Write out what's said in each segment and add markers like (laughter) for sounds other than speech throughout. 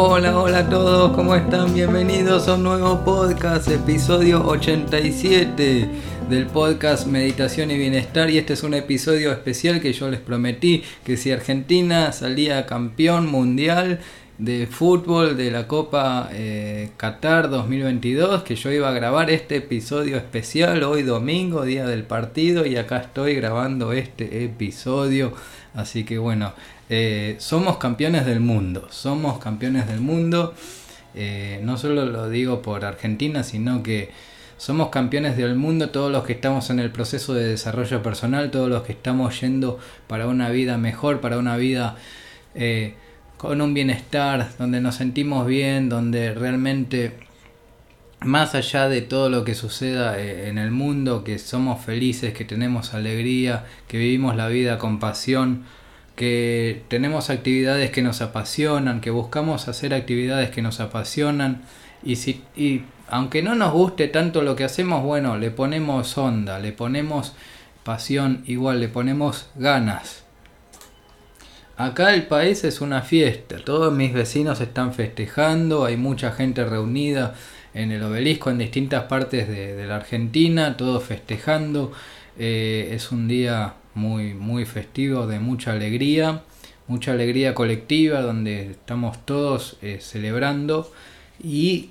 Hola, hola a todos, ¿cómo están? Bienvenidos a un nuevo podcast, episodio 87 del podcast Meditación y Bienestar. Y este es un episodio especial que yo les prometí que si Argentina salía campeón mundial de fútbol de la Copa eh, Qatar 2022, que yo iba a grabar este episodio especial hoy domingo, día del partido, y acá estoy grabando este episodio. Así que bueno, eh, somos campeones del mundo, somos campeones del mundo. Eh, no solo lo digo por Argentina, sino que somos campeones del mundo todos los que estamos en el proceso de desarrollo personal, todos los que estamos yendo para una vida mejor, para una vida eh, con un bienestar, donde nos sentimos bien, donde realmente más allá de todo lo que suceda en el mundo, que somos felices, que tenemos alegría, que vivimos la vida con pasión, que tenemos actividades que nos apasionan, que buscamos hacer actividades que nos apasionan y, si, y aunque no nos guste tanto lo que hacemos, bueno, le ponemos onda, le ponemos pasión, igual le ponemos ganas. Acá el país es una fiesta, todos mis vecinos están festejando, hay mucha gente reunida en el obelisco en distintas partes de, la Argentina, todos festejando, eh, es un día muy, muy festivo, de mucha alegría, mucha alegría colectiva, donde estamos todos eh, celebrando. Y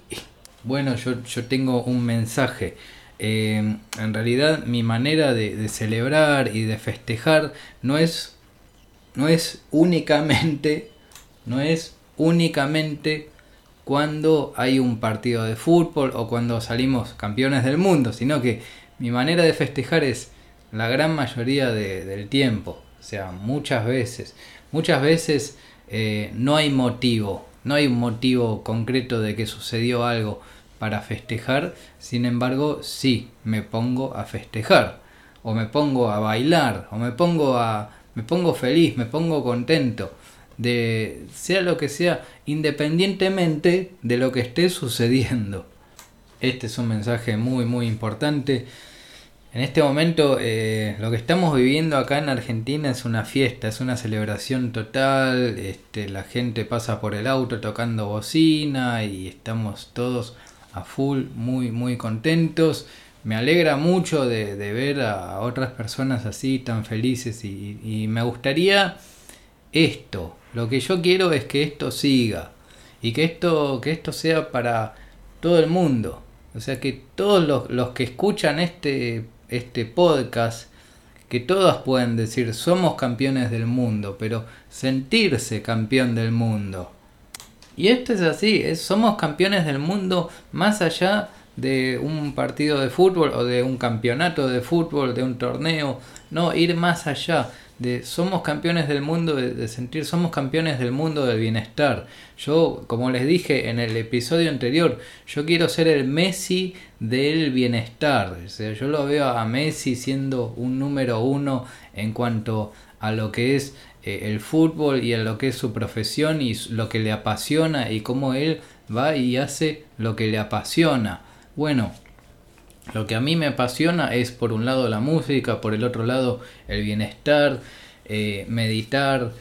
bueno, yo, yo tengo un mensaje. Eh, en realidad mi manera de, celebrar y de festejar no es, no es únicamente, no es únicamente cuando hay un partido de fútbol o cuando salimos campeones del mundo, sino que mi manera de festejar es la gran mayoría del tiempo, o sea, muchas veces, muchas veces eh, no hay motivo, no hay un motivo concreto de que sucedió algo para festejar, sin embargo, sí, me pongo a festejar, o me pongo a bailar, o me pongo a me pongo feliz, me pongo contento de sea lo que sea, independientemente de lo que esté sucediendo. Este es un mensaje muy muy importante en este momento eh, lo que estamos viviendo acá en Argentina es una fiesta, es una celebración total, este, la gente pasa por el auto tocando bocina y estamos todos a full, muy, muy contentos. Me alegra mucho de, ver a otras personas así tan felices y, y me gustaría esto, lo que yo quiero es que esto siga y que esto, que esto sea para todo el mundo. O sea que todos los, los que escuchan este este podcast que todas pueden decir somos campeones del mundo, pero sentirse campeón del mundo. Y esto es así, somos campeones del mundo más allá de un partido de fútbol o de un campeonato de fútbol, de un torneo, no, ir más allá de somos campeones del mundo, de, sentir somos campeones del mundo del bienestar. Yo, como les dije en el episodio anterior, yo quiero ser el Messi del bienestar. Yo lo veo a Messi siendo un número uno en cuanto a lo que es eh, el fútbol y a lo que es su profesión y lo que le apasiona y cómo él va y hace lo que le apasiona. Bueno, lo que a mí me apasiona es por un lado la música, por el otro lado el bienestar, eh, meditar.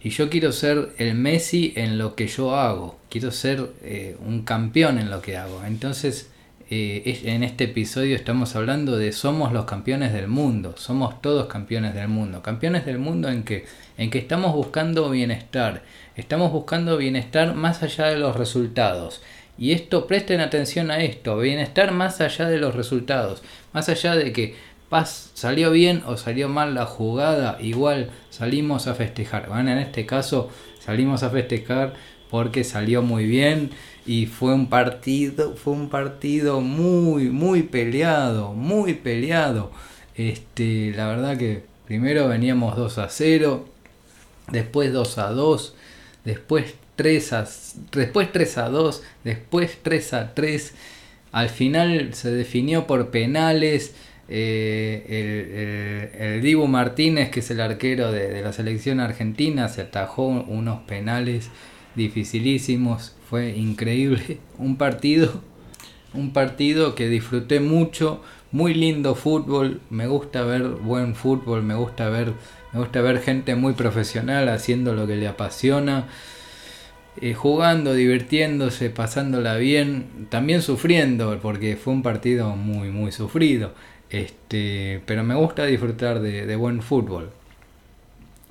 Y yo quiero ser el Messi en lo que yo hago. Quiero ser eh, un campeón en lo que hago. Entonces, eh, en este episodio estamos hablando de somos los campeones del mundo. Somos todos campeones del mundo. Campeones del mundo en que, en que estamos buscando bienestar. Estamos buscando bienestar más allá de los resultados. Y esto, presten atención a esto, bienestar más allá de los resultados, más allá de que Paz salió bien o salió mal la jugada, igual salimos a festejar. Bueno, en este caso salimos a festejar porque salió muy bien y fue un partido, fue un partido muy, muy peleado, muy peleado. Este, la verdad que primero veníamos 2 a 0, después 2 a 2, después 3 a, después 3 a 2, después 3 a 3. Al final se definió por penales. Eh, el, el, Dibu Martínez, que es el arquero de, la selección argentina, se atajó unos penales dificilísimos. Fue increíble. (laughs) Un partido, un partido que disfruté mucho. Muy lindo fútbol. Me gusta ver buen fútbol. Me gusta ver, me gusta ver gente muy profesional haciendo lo que le apasiona. Eh, jugando, divirtiéndose, pasándola bien, también sufriendo, porque fue un partido muy, muy sufrido. Este, pero me gusta disfrutar de, buen fútbol.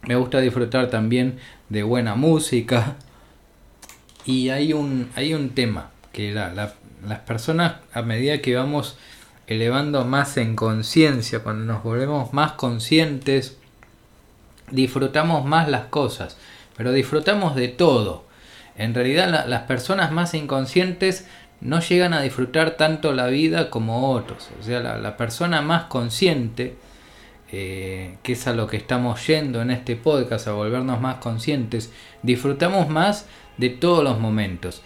Me gusta disfrutar también de buena música. (laughs) Y hay un, hay un tema que las personas a medida que vamos elevando más en conciencia, cuando nos volvemos más conscientes, disfrutamos más las cosas, pero disfrutamos de todo. En realidad las personas más inconscientes no llegan a disfrutar tanto la vida como otros. O sea, la, persona más consciente, eh, que es a lo que estamos yendo en este podcast, a volvernos más conscientes, disfrutamos más de todos los momentos.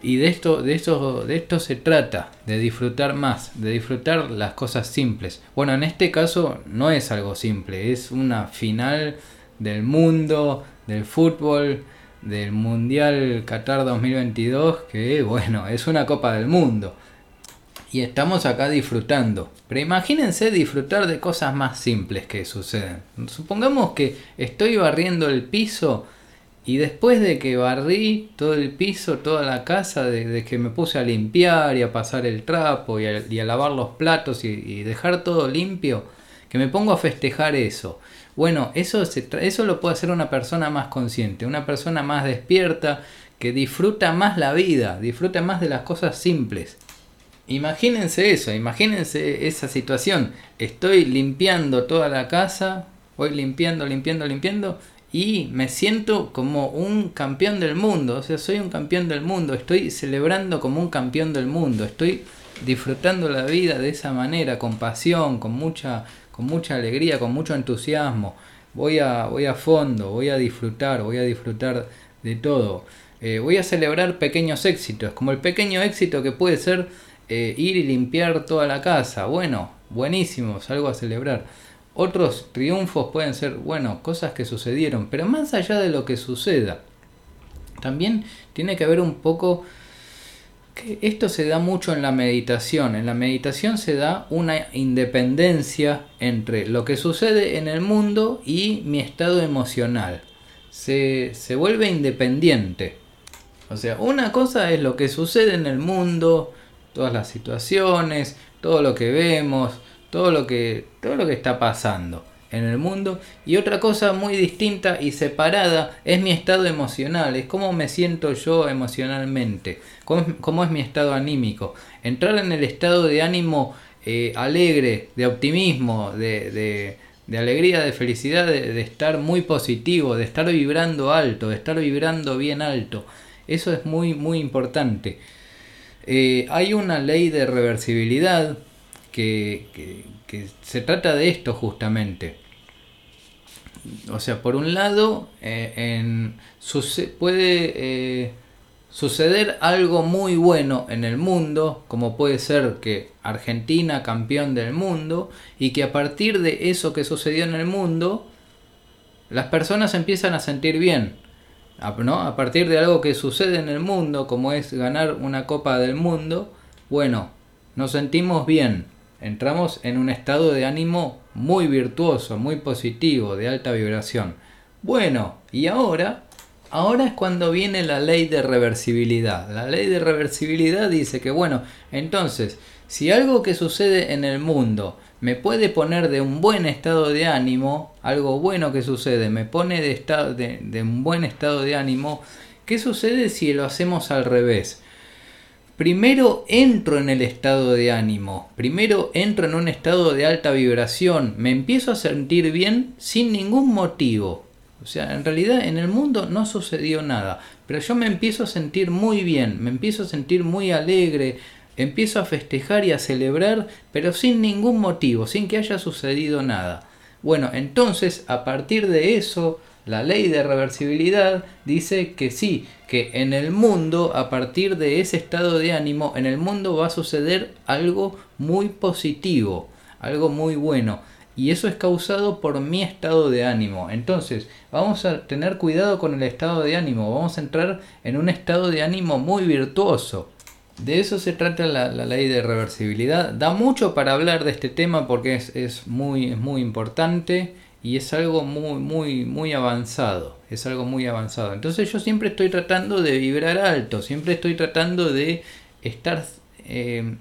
Y de esto, de esto, de esto se trata, de disfrutar más, de disfrutar las cosas simples. Bueno, en este caso no es algo simple, es una final del mundo, del fútbol, del Mundial Qatar 2022, que bueno, es una Copa del Mundo. Y estamos acá disfrutando. Pero imagínense disfrutar de cosas más simples que suceden. Supongamos que estoy barriendo el piso y después de que barrí todo el piso, toda la casa, desde que me puse a limpiar y a pasar el trapo y a, lavar los platos y, dejar todo limpio, que me pongo a festejar eso. Bueno, eso, eso lo puede hacer una persona más consciente, una persona más despierta, que disfruta más la vida, disfruta más de las cosas simples. Imagínense eso, imagínense esa situación. Estoy limpiando toda la casa, voy limpiando, limpiando, limpiando y me siento como un campeón del mundo, o sea, soy un campeón del mundo, estoy celebrando como un campeón del mundo, estoy disfrutando la vida de esa manera, con pasión, con mucha, con mucha alegría, con mucho entusiasmo. Voy a, voy a fondo, voy a disfrutar, voy a disfrutar de todo. Eh, voy a celebrar pequeños éxitos, como el pequeño éxito que puede ser eh, ir y limpiar toda la casa. Bueno, buenísimo, algo a celebrar. Otros triunfos pueden ser, bueno, cosas que sucedieron, pero más allá de lo que suceda, también tiene que haber un poco esto se da mucho en la meditación. En la meditación se da una independencia entre lo que sucede en el mundo y mi estado emocional. Se, se vuelve independiente. O sea, una cosa es lo que sucede en el mundo, todas las situaciones, todo lo que vemos, todo lo que, todo lo que está pasando en el mundo. Y otra cosa muy distinta y separada es mi estado emocional, es cómo me siento yo emocionalmente, cómo, es mi estado anímico. Entrar en el estado de ánimo eh, alegre, de optimismo, de, de, alegría, de felicidad, de, estar muy positivo, de estar vibrando alto, de estar vibrando bien alto. Eso es muy, muy importante. Eh, hay una ley de reversibilidad que, se trata de esto justamente. O sea, por un lado, eh, en, puede eh, suceder algo muy bueno en el mundo, como puede ser que Argentina campeón del mundo, y que a partir de eso que sucedió en el mundo, las personas empiezan a sentir bien. ¿no? A partir de algo que sucede en el mundo, como es ganar una copa del mundo, bueno, nos sentimos bien entramos en un estado de ánimo muy virtuoso, muy positivo, de alta vibración. Bueno, y ahora, ahora es cuando viene la ley de reversibilidad. La ley de reversibilidad dice que, bueno, entonces, si algo que sucede en el mundo me puede poner de un buen estado de ánimo, algo bueno que sucede, me pone de, de un buen estado de ánimo, ¿qué sucede si lo hacemos al revés? Primero entro en el estado de ánimo, primero entro en un estado de alta vibración, me empiezo a sentir bien sin ningún motivo. O sea, en realidad en el mundo no sucedió nada, pero yo me empiezo a sentir muy bien, me empiezo a sentir muy alegre, empiezo a festejar y a celebrar, pero sin ningún motivo, sin que haya sucedido nada. Bueno, entonces a partir de eso la ley de reversibilidad dice que sí, que en el mundo, a partir de ese estado de ánimo, en el mundo va a suceder algo muy positivo, algo muy bueno. Y eso es causado por mi estado de ánimo. Entonces, vamos a tener cuidado con el estado de ánimo. Vamos a entrar en un estado de ánimo muy virtuoso. De eso se trata la, ley de reversibilidad. Da mucho para hablar de este tema porque es, es muy, es muy importante y es algo muy, muy, muy avanzado. Es algo muy avanzado. Entonces yo siempre estoy tratando de vibrar alto, siempre estoy tratando de estar eh,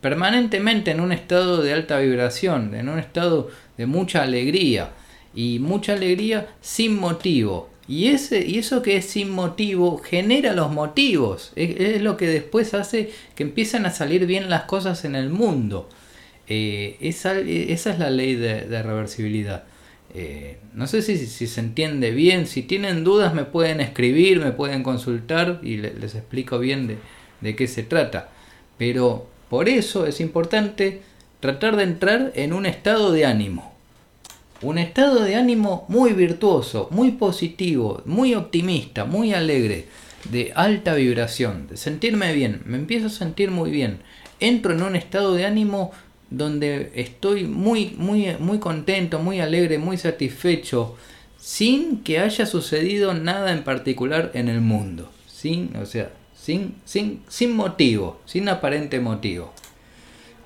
permanentemente en un estado de alta vibración, en un estado de mucha alegría. Y mucha alegría sin motivo. Y, ese, y eso que es sin motivo genera los motivos. Es, lo que después hace que empiezan a salir bien las cosas en el mundo. Eh, esa, esa, es la ley de reversibilidad. Eh, no sé si, si, se entiende bien, si tienen dudas me pueden escribir, me pueden consultar y les explico bien de, de qué se trata. Pero por eso es importante tratar de entrar en un estado de ánimo. Un estado de ánimo muy virtuoso, muy positivo, muy optimista, muy alegre, de alta vibración, de sentirme bien, me empiezo a sentir muy bien. Entro en un estado de ánimo donde estoy muy, muy, muy contento, muy alegre, muy satisfecho, sin que haya sucedido nada en particular en el mundo. Sin, o sea, sin, sin, sin motivo, sin aparente motivo.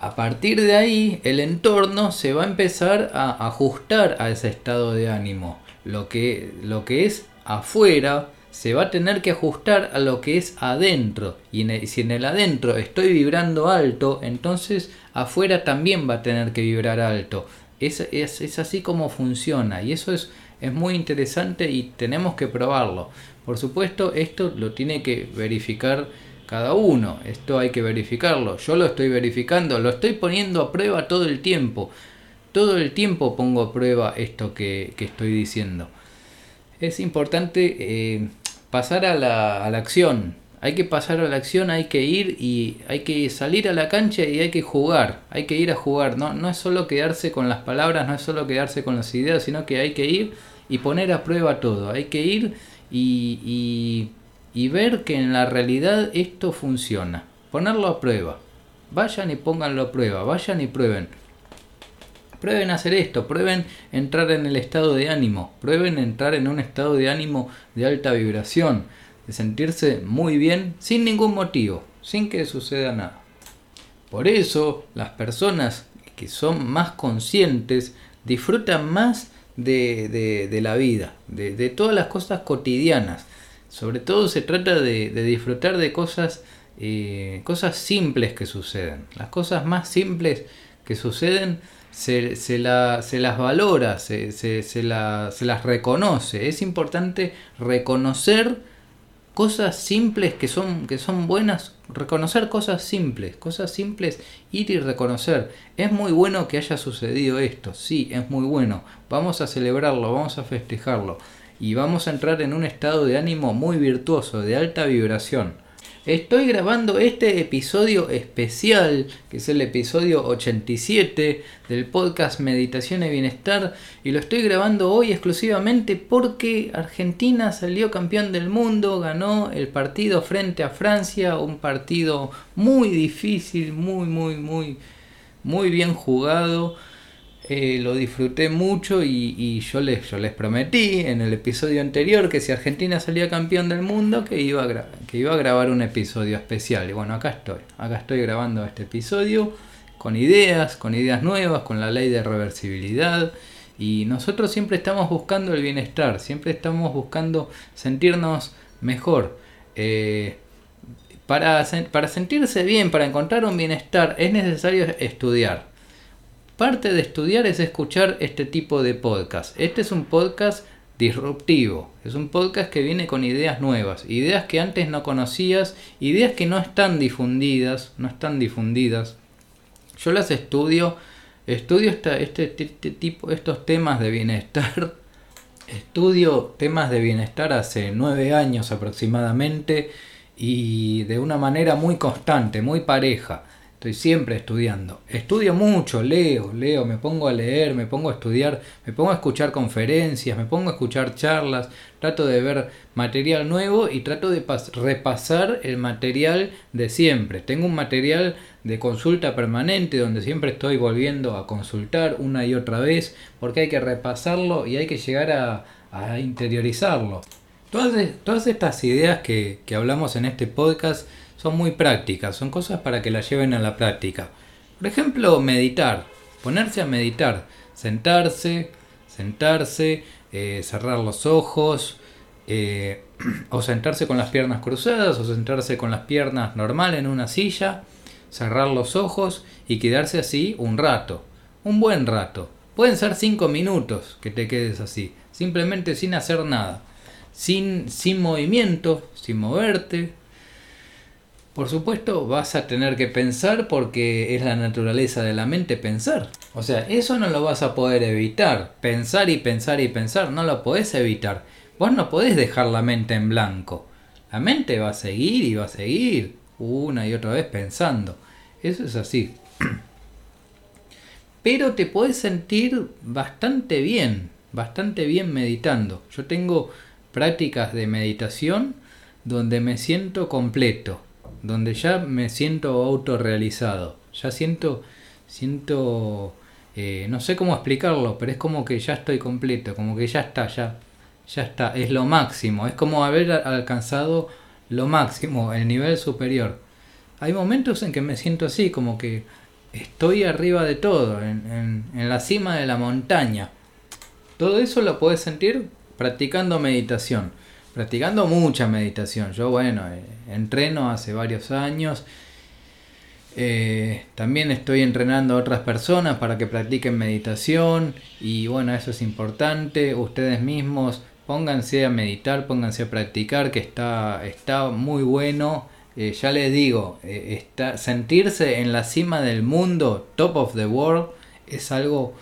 A partir de ahí, el entorno se va a empezar a ajustar a ese estado de ánimo. Lo que, lo que es afuera se va a tener que ajustar a lo que es adentro. Y si en el adentro estoy vibrando alto, entonces afuera también va a tener que vibrar alto. Es, es, así como funciona y eso es, es muy interesante y tenemos que probarlo. Por supuesto, esto lo tiene que verificar cada uno. Esto hay que verificarlo. Yo lo estoy verificando, lo estoy poniendo a prueba todo el tiempo. Todo el tiempo pongo a prueba esto que, estoy diciendo. Es importante eh, pasar a la, a la acción. Hay que pasar a la acción, hay que ir y hay que salir a la cancha y hay que jugar. Hay que ir a jugar. No, no es solo quedarse con las palabras, no es solo quedarse con las ideas, sino que hay que ir y poner a prueba todo. Hay que ir y, y, y ver que en la realidad esto funciona. Ponerlo a prueba. Vayan y pónganlo a prueba. Vayan y prueben. Prueben hacer esto, prueben entrar en el estado de ánimo, prueben entrar en un estado de ánimo de alta vibración, de sentirse muy bien sin ningún motivo, sin que suceda nada. Por eso las personas que son más conscientes disfrutan más de, la vida, de, todas las cosas cotidianas. Sobre todo se trata de, disfrutar de cosas, eh, cosas simples que suceden. Las cosas más simples que suceden se, se, la, se las valora, se, se, la, se las reconoce. Es importante reconocer cosas simples que son, que son buenas, reconocer cosas simples, cosas simples, ir y reconocer. Es muy bueno que haya sucedido esto, sí, es muy bueno. Vamos a celebrarlo, vamos a festejarlo y vamos a entrar en un estado de ánimo muy virtuoso, de alta vibración. Estoy grabando este episodio especial, que es el episodio 87 del podcast Meditación y Bienestar, y lo estoy grabando hoy exclusivamente porque Argentina salió campeón del mundo, ganó el partido frente a Francia, un partido muy difícil, muy, muy, muy, muy bien jugado. Eh, lo disfruté mucho y, yo, les, prometí en el episodio anterior que si Argentina salía campeón del mundo que iba, a que iba a grabar un episodio especial. Y bueno, acá estoy, acá estoy grabando este episodio con ideas, con ideas nuevas, con la ley de reversibilidad. Y nosotros siempre estamos buscando el bienestar, siempre estamos buscando sentirnos mejor. Eh, para, para sentirse bien, para encontrar un bienestar, es necesario estudiar Parte de estudiar es escuchar este tipo de podcast. Este es un podcast disruptivo, es un podcast que viene con ideas nuevas, ideas que antes no conocías, ideas que no están difundidas, no están difundidas. Yo las estudio, estudio este, este, tipo, estos temas de bienestar, (laughs) estudio temas de bienestar hace nueve años aproximadamente y de una manera muy constante, muy pareja. Estoy siempre estudiando. Estudio mucho, leo, leo, me pongo a leer, me pongo a estudiar, me pongo a escuchar conferencias, me pongo a escuchar charlas, trato de ver material nuevo y trato de repasar el material de siempre. Tengo un material de consulta permanente donde siempre estoy volviendo a consultar una y otra vez porque hay que repasarlo y hay que llegar a, interiorizarlo. Todas, todas estas ideas que, que hablamos en este podcast son muy prácticas, son cosas para que las lleven a la práctica. Por ejemplo, meditar, ponerse a meditar, sentarse, sentarse, eh, cerrar los ojos, eh, (clears throat) o sentarse con las piernas cruzadas, o sentarse con las piernas normal en una silla, cerrar los ojos y quedarse así un rato, un buen rato. Pueden ser cinco minutos que te quedes así, simplemente sin hacer nada, sin, sin movimiento, sin moverte, por supuesto, vas a tener que pensar porque es la naturaleza de la mente pensar. O sea, eso no lo vas a poder evitar. Pensar y pensar y pensar, no lo podés evitar. Vos no podés dejar la mente en blanco. La mente va a seguir y va a seguir una y otra vez pensando. Eso es así. (clears throat) Pero te podés sentir bastante bien, bastante bien meditando. Yo tengo prácticas de meditación donde me siento completo donde ya me siento autorrealizado, ya siento, siento, eh, no sé cómo explicarlo, pero es como que ya estoy completo, como que ya está, ya, ya está, es lo máximo, es como haber alcanzado lo máximo, el nivel superior. Hay momentos en que me siento así, como que estoy arriba de todo, en, en la cima de la montaña. Todo eso lo puedes sentir practicando meditación practicando mucha meditación. Yo, bueno, eh, entreno hace varios años. Eh, también estoy entrenando a otras personas para que practiquen meditación y bueno, eso es importante. Ustedes mismos pónganse a meditar, pónganse a practicar, que está, está muy bueno. Eh, ya les digo, está, sentirse en la cima del mundo, top of the world, es algo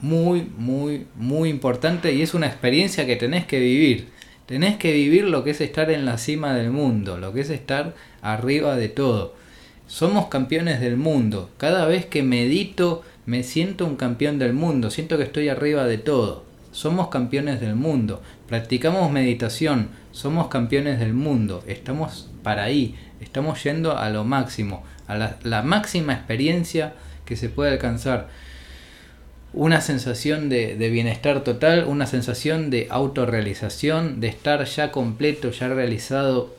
muy, muy, muy importante y es una experiencia que tenés que vivir. Tenés que vivir lo que es estar en la cima del mundo, lo que es estar arriba de todo. Somos campeones del mundo. Cada vez que medito me siento un campeón del mundo, siento que estoy arriba de todo. Somos campeones del mundo. Practicamos meditación, somos campeones del mundo. Estamos para ahí, estamos yendo a lo máximo, a la, la máxima experiencia que se puede alcanzar una sensación de, bienestar total, una sensación de autorrealización, de estar ya completo, ya realizado,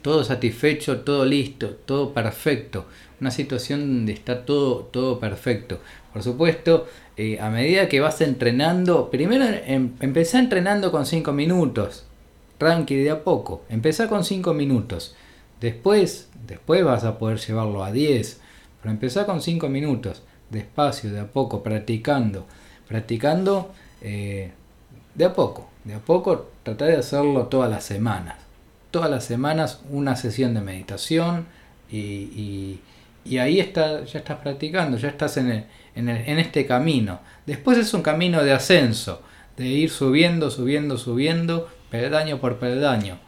todo satisfecho, todo listo, todo perfecto, una situación donde está todo, todo perfecto. Por supuesto, eh, a medida que vas entrenando, primero em, empezá entrenando con 5 minutos, tranqui de a poco, empezá con 5 minutos, después, después vas a poder llevarlo a 10, pero empezá con 5 minutos despacio, de a poco, practicando, practicando eh, de a poco, de a poco, tratar de hacerlo todas las semanas. Todas las semanas una sesión de meditación y, y, ahí está, ya estás practicando, ya estás en, en, en este camino. Después es un camino de ascenso, de ir subiendo, subiendo, subiendo, peldaño por peldaño.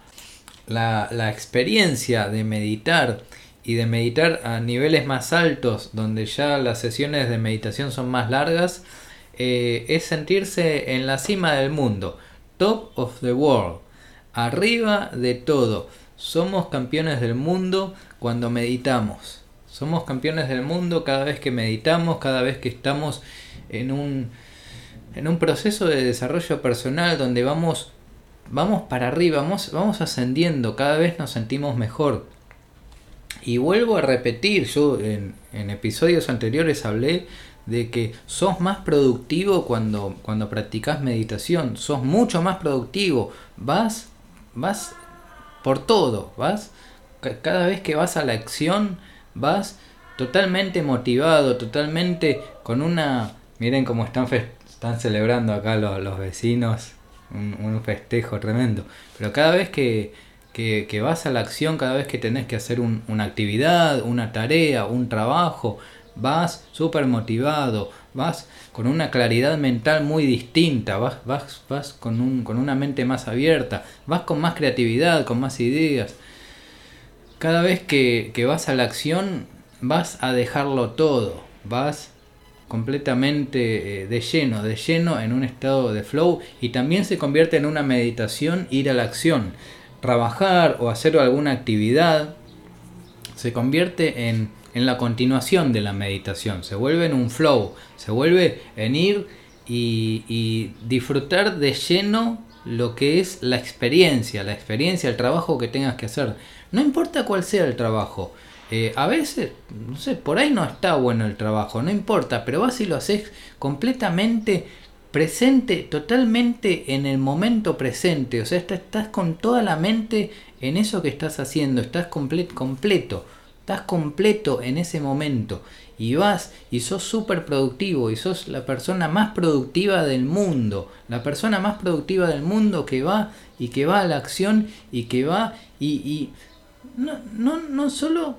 La, la experiencia de meditar y de meditar a niveles más altos, donde ya las sesiones de meditación son más largas, eh, es sentirse en la cima del mundo, top of the world, arriba de todo. Somos campeones del mundo cuando meditamos. Somos campeones del mundo cada vez que meditamos, cada vez que estamos en un, en un proceso de desarrollo personal donde vamos, vamos para arriba, vamos, vamos ascendiendo, cada vez nos sentimos mejor y vuelvo a repetir, yo en, episodios anteriores hablé de que sos más productivo cuando, cuando practicas meditación, sos mucho más productivo, vas, vas por todo, vas, cada vez que vas a la acción, vas totalmente motivado, totalmente con una, miren cómo están, están celebrando acá los, los vecinos, un festejo tremendo, pero cada vez que, que, vas a la acción cada vez que tenés que hacer una actividad, una tarea, un trabajo, vas súper motivado, vas con una claridad mental muy distinta, vas, vas, vas con, un, con una mente más abierta, vas con más creatividad, con más ideas. Cada vez que, que vas a la acción vas a dejarlo todo, vas completamente eh, de lleno, de lleno en un estado de flow y también se convierte en una meditación ir a la acción trabajar o hacer alguna actividad se convierte en, en, la continuación de la meditación, se vuelve en un flow, se vuelve en ir y, disfrutar de lleno lo que es la experiencia, la experiencia, el trabajo que tengas que hacer. No importa cuál sea el trabajo. Eh, a veces, no sé, por ahí no está bueno el trabajo, no importa, pero vas y lo haces completamente presente, totalmente en el momento presente, o sea, estás con toda la mente en eso que estás haciendo, estás completo, estás completo en ese momento y vas y sos súper productivo y sos la persona más productiva del mundo, la persona más productiva del mundo que va y que va a la acción y que va y, no, no, no solo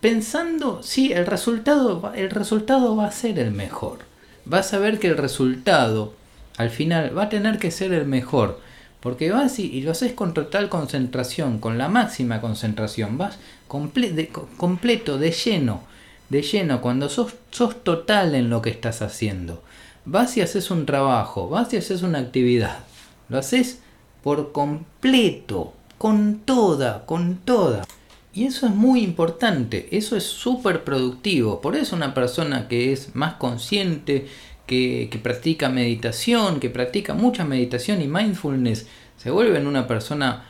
pensando, sí, el resultado, el resultado va a ser el mejor. Vas a ver que el resultado al final va a tener que ser el mejor. Porque vas y, lo haces con total concentración, con la máxima concentración. Vas completo, de lleno, de lleno, cuando sos, sos total en lo que estás haciendo. Vas y haces un trabajo, vas y haces una actividad. Lo haces por completo, con toda, con toda. Y eso es muy importante, eso es súper productivo. Por eso una persona que es más consciente, que, que, practica meditación, que practica mucha meditación y mindfulness, se vuelve en una persona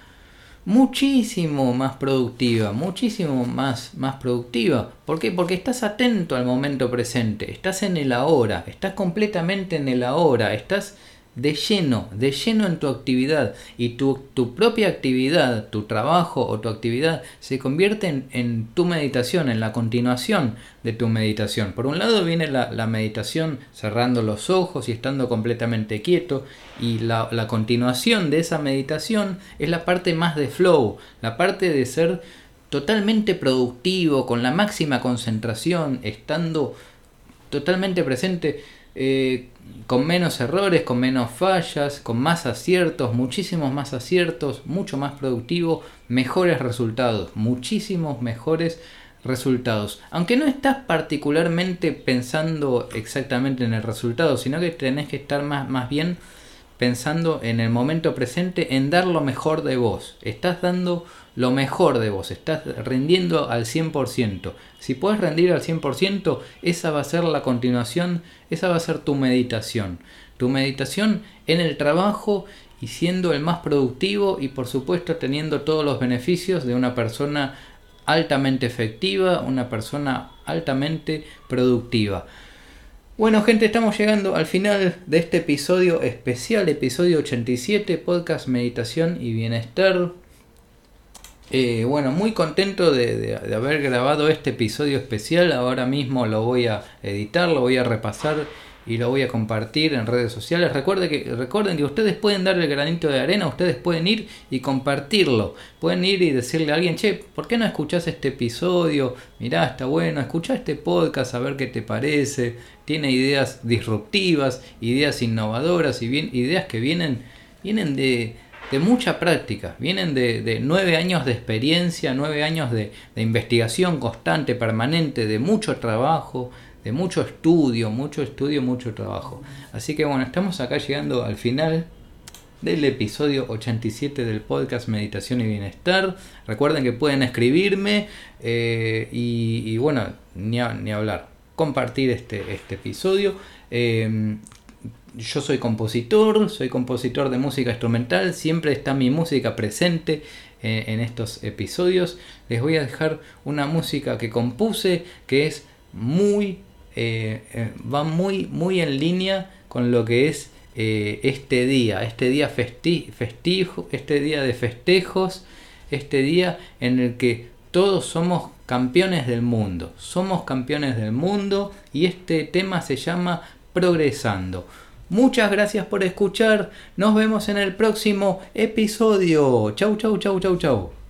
muchísimo más productiva, muchísimo más, más productiva. ¿Por qué? Porque estás atento al momento presente, estás en el ahora, estás completamente en el ahora, estás de lleno, de lleno en tu actividad y tu, tu propia actividad, tu trabajo o tu actividad se convierte en, tu meditación, en la continuación de tu meditación. Por un lado viene la, la meditación cerrando los ojos y estando completamente quieto y la, la continuación de esa meditación es la parte más de flow, la parte de ser totalmente productivo, con la máxima concentración, estando totalmente presente. Eh, con menos errores, con menos fallas, con más aciertos, muchísimos más aciertos, mucho más productivo, mejores resultados, muchísimos mejores resultados. Aunque no estás particularmente pensando exactamente en el resultado, sino que tenés que estar más, más bien pensando en el momento presente, en dar lo mejor de vos. Estás dando lo mejor de vos, estás rindiendo al 100%. Si puedes rendir al 100%, esa va a ser la continuación, esa va a ser tu meditación. Tu meditación en el trabajo y siendo el más productivo y por supuesto teniendo todos los beneficios de una persona altamente efectiva, una persona altamente productiva. Bueno gente, estamos llegando al final de este episodio especial, episodio 87, podcast Meditación y Bienestar. Eh, bueno, muy contento de, haber grabado este episodio especial. Ahora mismo lo voy a editar, lo voy a repasar y lo voy a compartir en redes sociales. Recuerden que, recuerden que ustedes pueden dar el granito de arena, ustedes pueden ir y compartirlo. Pueden ir y decirle a alguien, che, ¿por qué no escuchás este episodio? Mirá, está bueno, escucha este podcast a ver qué te parece. Tiene ideas disruptivas, ideas innovadoras y ideas que vienen, vienen de de mucha práctica, vienen de, nueve años de experiencia, nueve años de, investigación constante, permanente, de mucho trabajo, de mucho estudio, mucho estudio, mucho trabajo. Así que bueno, estamos acá llegando al final del episodio 87 del podcast Meditación y Bienestar. Recuerden que pueden escribirme eh, y, bueno, ni, ni hablar, compartir este, este episodio. Eh, yo soy compositor, soy compositor de música instrumental, siempre está mi música presente eh, en estos episodios. Les voy a dejar una música que compuse que es muy, eh, eh, va muy, muy en línea con lo que es este día, este día festijo, este día de festejos, este día en el que todos somos campeones del mundo, somos campeones del mundo y este tema se llama Progresando. Muchas gracias por escuchar. Nos vemos en el próximo episodio. Chau, chau, chau, chau, chau.